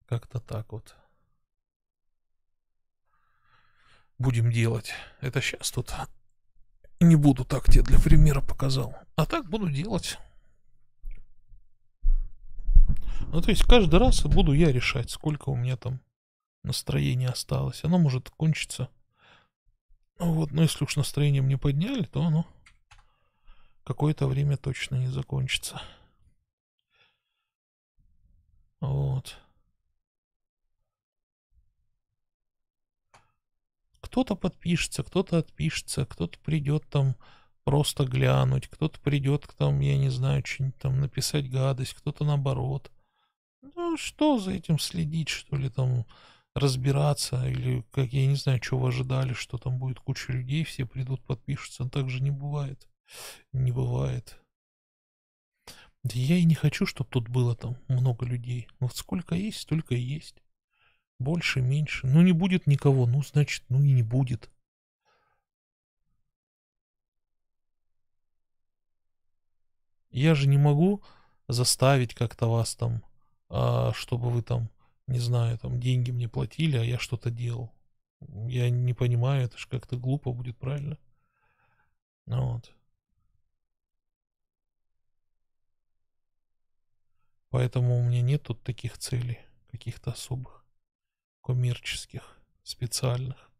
Как-то так вот. Будем делать. Это сейчас тут не буду так тебе для примера показал. А так буду делать. Ну, то есть каждый раз буду я решать, сколько у меня там настроения осталось. Оно может кончиться Вот, но если уж настроение мне подняли, то оно какое-то время точно не закончится. Вот. Кто-то подпишется, кто-то отпишется, кто-то придет там просто глянуть, кто-то придет там, я не знаю, что-нибудь там написать гадость, кто-то наоборот. Ну, что за этим следить, что ли, там разбираться, или, как я не знаю, что вы ожидали, что там будет куча людей, все придут, подпишутся. Так же не бывает. Не бывает. Да я и не хочу, чтобы тут было там много людей. Вот сколько есть, столько и есть. Больше, меньше. Ну, не будет никого, ну, значит, ну и не будет. Я же не могу заставить как-то вас там, а, чтобы вы там не знаю, там деньги мне платили, а я что-то делал. Я не понимаю, это же как-то глупо будет, правильно? Ну вот. Поэтому у меня нет тут таких целей, каких-то особых, коммерческих, специальных.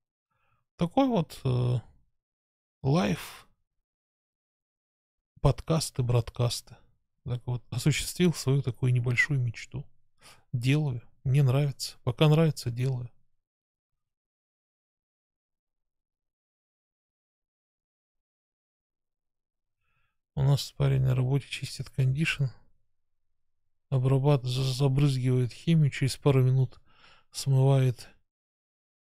Такой вот э, лайф, подкасты, бродкасты. Так вот, осуществил свою такую небольшую мечту. Делаю. Мне нравится. Пока нравится, делаю. У нас парень на работе чистит кондишн, обрабатывает, забрызгивает химию, через пару минут смывает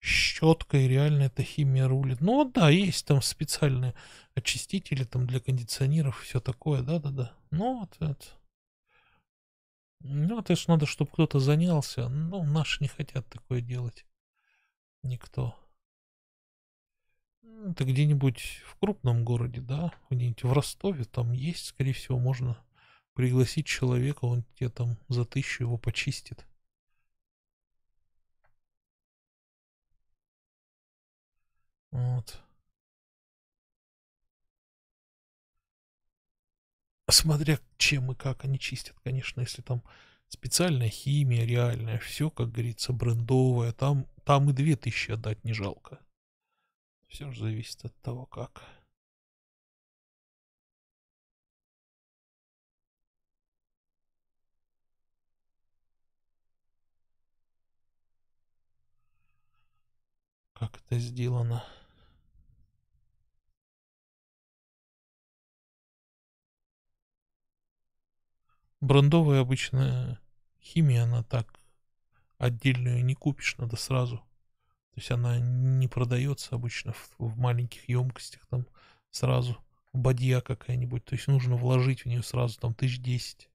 щеткой, реально эта химия рулит. Ну да, есть там специальные очистители там для кондиционеров, все такое, да-да-да. Ну вот это. Ну, это ж надо, чтобы кто-то занялся. Ну, наши не хотят такое делать. Никто. Это где-нибудь в крупном городе, да, где-нибудь в Ростове, там есть, скорее всего, можно пригласить человека, он тебе там за тысячу его почистит. Вот. Смотря чем и как они чистят, конечно, если там специальная химия реальная, все, как говорится, брендовое, там, там и две тысячи отдать не жалко. Все же зависит от того, как. Как это сделано. Брендовая обычная химия, она так отдельную не купишь, надо сразу. То есть она не продается обычно в, в маленьких емкостях, там сразу бадья какая-нибудь. То есть нужно вложить в нее сразу там тысяч десять,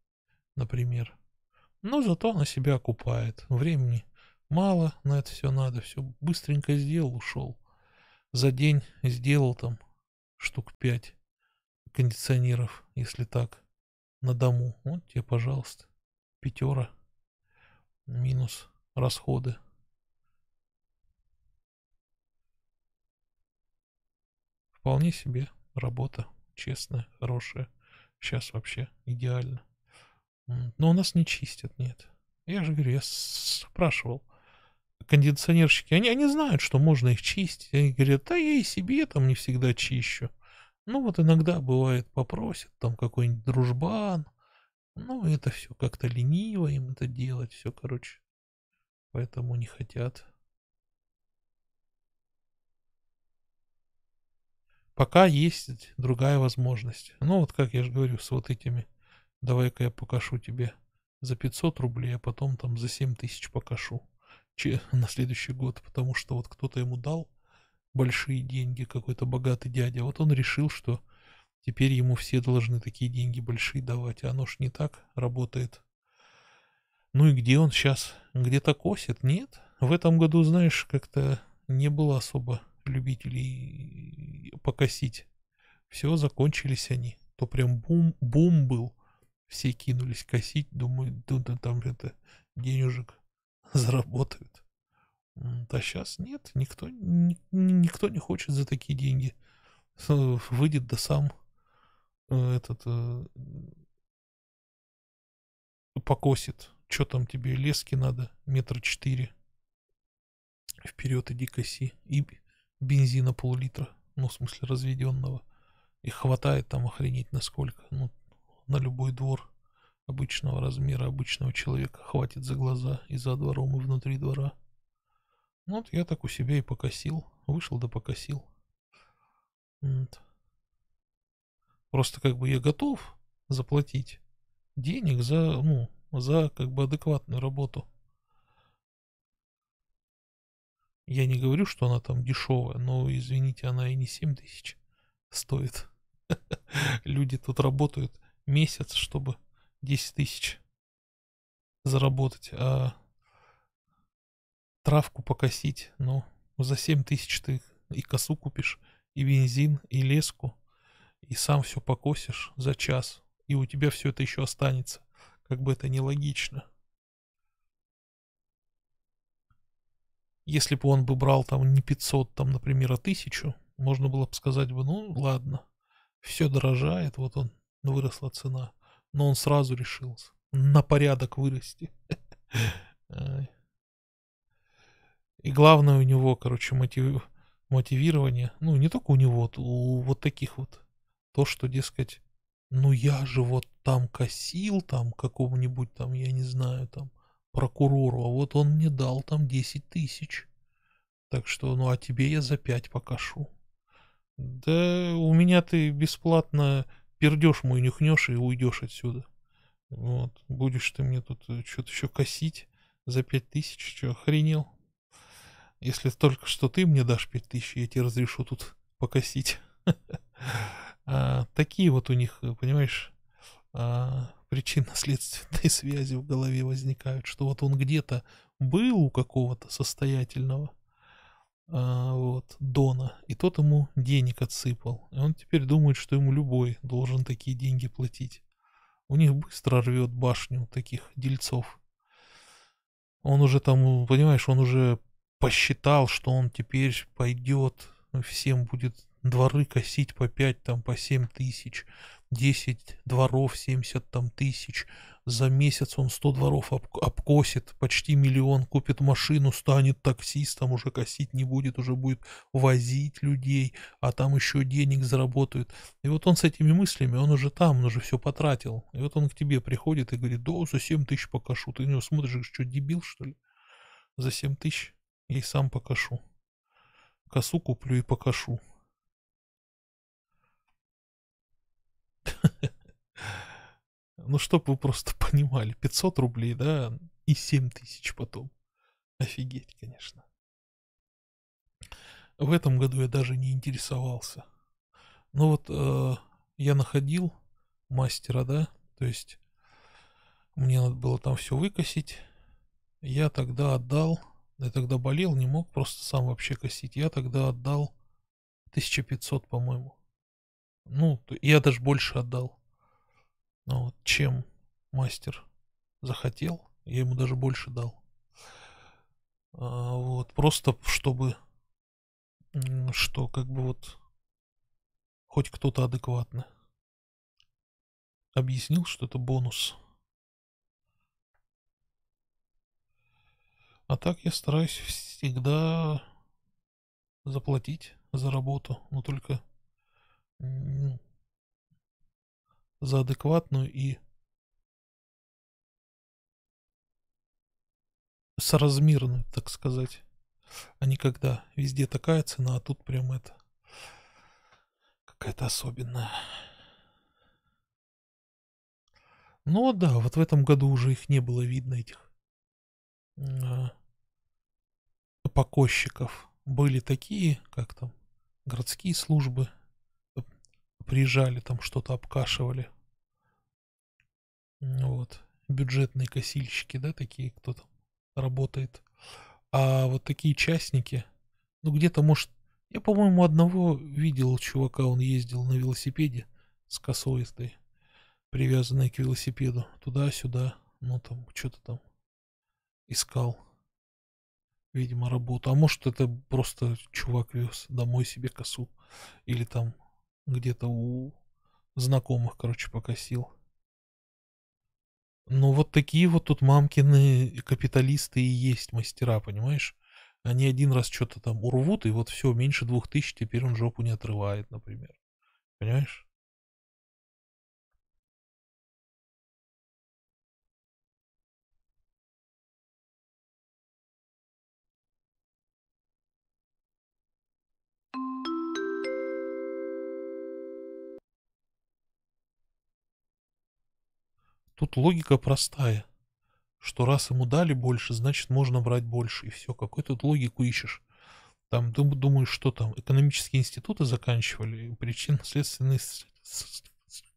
например. Но зато она себя окупает. Времени мало на это все надо. Все быстренько сделал, ушел. За день сделал там штук пять кондиционеров, если так на дому. Вот тебе, пожалуйста, пятера минус расходы. Вполне себе работа честная, хорошая. Сейчас вообще идеально. Но у нас не чистят, нет. Я же говорю, я спрашивал. Кондиционерщики, они, они знают, что можно их чистить. Они говорят, да я и себе там не всегда чищу. Ну вот иногда бывает попросят там какой-нибудь дружбан. Ну это все как-то лениво им это делать, все, короче. Поэтому не хотят. Пока есть другая возможность. Ну вот как я же говорю, с вот этими. Давай-ка я покажу тебе за 500 рублей, а потом там за 7 тысяч покажу. (laughs) На следующий год, потому что вот кто-то ему дал большие деньги, какой-то богатый дядя. Вот он решил, что теперь ему все должны такие деньги большие давать. А оно ж не так работает. Ну и где он сейчас? Где-то косит? Нет? В этом году, знаешь, как-то не было особо любителей покосить. Все, закончились они. То прям бум, бум был. Все кинулись косить, думаю, да, да там это денежек (laughs) заработают. А сейчас нет, никто, ни, никто не хочет за такие деньги. Выйдет да сам э, этот э, покосит. Что там тебе, лески надо? Метр четыре. Вперед иди коси. И бензина пол-литра, ну, в смысле, разведенного. И хватает там охренеть насколько, ну, на любой двор обычного размера, обычного человека хватит за глаза и за двором, и внутри двора. Вот я так у себя и покосил, вышел да покосил. Вот. Просто как бы я готов заплатить денег за, ну, за как бы адекватную работу. Я не говорю, что она там дешевая, но, извините, она и не 7 тысяч стоит. (laughs) Люди тут работают месяц, чтобы 10 тысяч заработать, а травку покосить, ну, за 7 тысяч ты и косу купишь, и бензин, и леску, и сам все покосишь за час, и у тебя все это еще останется. Как бы это нелогично. Если бы он бы брал там не 500, там, например, а 1000, можно было бы сказать бы, ну, ладно, все дорожает, вот он, выросла цена. Но он сразу решился на порядок вырасти. (laughs) И главное у него, короче, мотив... мотивирование, ну, не только у него, у вот таких вот, то, что, дескать, ну я же вот там косил, там какому-нибудь там, я не знаю, там, прокурору, а вот он мне дал там 10 тысяч. Так что, ну а тебе я за 5 покашу. Да у меня ты бесплатно пердеж мой нюхнешь и уйдешь отсюда. Вот, будешь ты мне тут э, что-то еще косить за 5 тысяч, что, охренел? Если только что ты мне дашь 5 тысяч, я тебе разрешу тут покосить. (laughs) А, такие вот у них, понимаешь, а, причинно-следственные (laughs) связи в голове возникают, что вот он где-то был у какого-то состоятельного а, вот, Дона, и тот ему денег отсыпал. И он теперь думает, что ему любой должен такие деньги платить. У них быстро рвет башню таких дельцов. Он уже там, понимаешь, он уже посчитал, что он теперь пойдет, всем будет дворы косить по 5, там, по 7 тысяч, 10 дворов, 70 там тысяч, за месяц он 100 дворов об, обкосит, почти миллион, купит машину, станет таксистом, уже косить не будет, уже будет возить людей, а там еще денег заработают. И вот он с этими мыслями, он уже там, он уже все потратил. И вот он к тебе приходит и говорит, да, за 7 тысяч покашу. Ты на него смотришь, что, дебил, что ли? За 7 тысяч и сам покашу. Косу куплю и покашу. (laughs) Ну, чтобы вы просто (laughs) понимали, 500 рублей, да, и 7 тысяч потом. Офигеть, конечно. В этом году я даже не интересовался. Ну вот, э, я находил мастера, да, то есть мне надо было там все выкосить. Я тогда отдал, я тогда болел, не мог просто сам вообще косить. Я тогда отдал 1500, по-моему. Ну, я даже больше отдал. Ну, чем мастер захотел, я ему даже больше дал. А, вот, просто чтобы, что как бы вот, хоть кто-то адекватно объяснил, что это бонус. А так я стараюсь всегда заплатить за работу, но только за адекватную и соразмерную, так сказать. А не когда везде такая цена, а тут прям это какая-то особенная. Ну да, вот в этом году уже их не было видно, этих а, покосчиков. Были такие, как там, городские службы, приезжали, там что-то обкашивали. Вот. Бюджетные косильщики, да, такие, кто там работает. А вот такие частники, ну где-то, может, я, по-моему, одного видел чувака, он ездил на велосипеде с косой этой, привязанной к велосипеду, туда-сюда, ну там, что-то там искал, видимо, работу. А может, это просто чувак вез домой себе косу, или там где-то у знакомых, короче, покосил. Ну, вот такие вот тут мамкины капиталисты и есть мастера, понимаешь? Они один раз что-то там урвут, и вот все, меньше двух тысяч, теперь он жопу не отрывает, например. Понимаешь? Тут логика простая, что раз ему дали больше, значит можно брать больше, и все. Какой тут логику ищешь? Там, думаю, что там, экономические институты заканчивали, причинно-следственные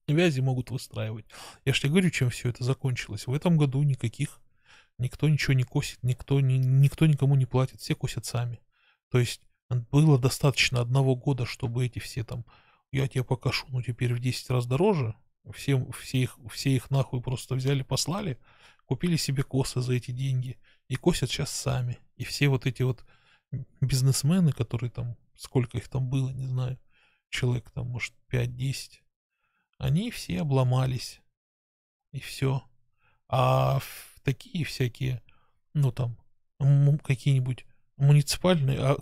связи могут выстраивать. Я же тебе говорю, чем все это закончилось. В этом году никаких, никто ничего не косит, никто, ни, никто никому не платит, все косят сами. То есть было достаточно одного года, чтобы эти все там, я тебе покажу, ну теперь в 10 раз дороже, все, все, их, все их нахуй просто взяли, послали, купили себе косы за эти деньги и косят сейчас сами. И все вот эти вот бизнесмены, которые там, сколько их там было, не знаю, человек там, может, 5-10, они все обломались. И все. А такие всякие, ну там, какие-нибудь муниципальные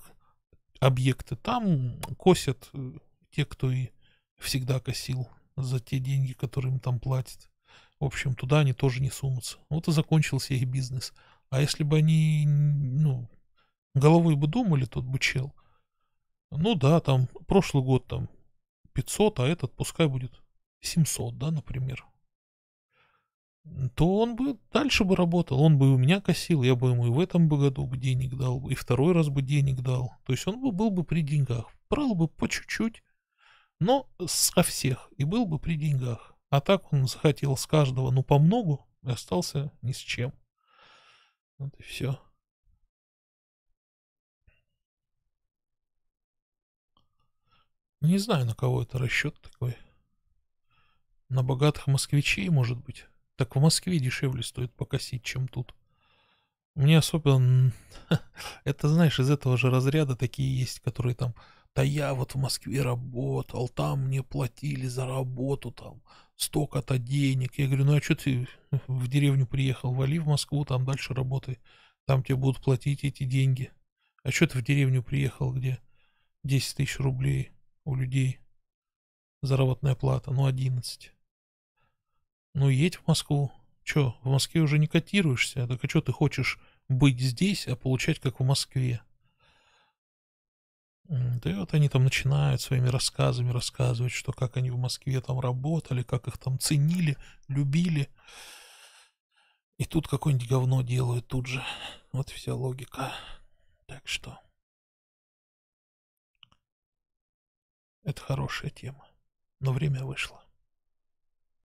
объекты, там косят э, те, кто и всегда косил за те деньги, которые им там платят. В общем, туда они тоже не сунутся. Вот и закончился их бизнес. А если бы они, ну, головой бы думали, тот бы чел, ну да, там, прошлый год там 500, а этот пускай будет 700, да, например, то он бы дальше бы работал, он бы у меня косил, я бы ему и в этом бы году бы денег дал, и второй раз бы денег дал. То есть он бы был бы при деньгах, брал бы по чуть-чуть, но со всех, и был бы при деньгах. А так он захотел с каждого, ну, по многу, и остался ни с чем. Вот и все. Не знаю, на кого это расчет такой. На богатых москвичей, может быть. Так в Москве дешевле стоит покосить, чем тут. Мне особо... Это, знаешь, из этого же разряда такие есть, которые там да я вот в Москве работал, там мне платили за работу, там столько-то денег. Я говорю, ну а что ты в деревню приехал, вали в Москву, там дальше работай, там тебе будут платить эти деньги. А что ты в деревню приехал, где 10 тысяч рублей у людей заработная плата, ну 11. Ну едь в Москву. Че, в Москве уже не котируешься, так а что ты хочешь быть здесь, а получать как в Москве? Да и вот они там начинают своими рассказами рассказывать, что как они в Москве там работали, как их там ценили, любили. И тут какое-нибудь говно делают тут же. Вот вся логика. Так что... Это хорошая тема. Но время вышло.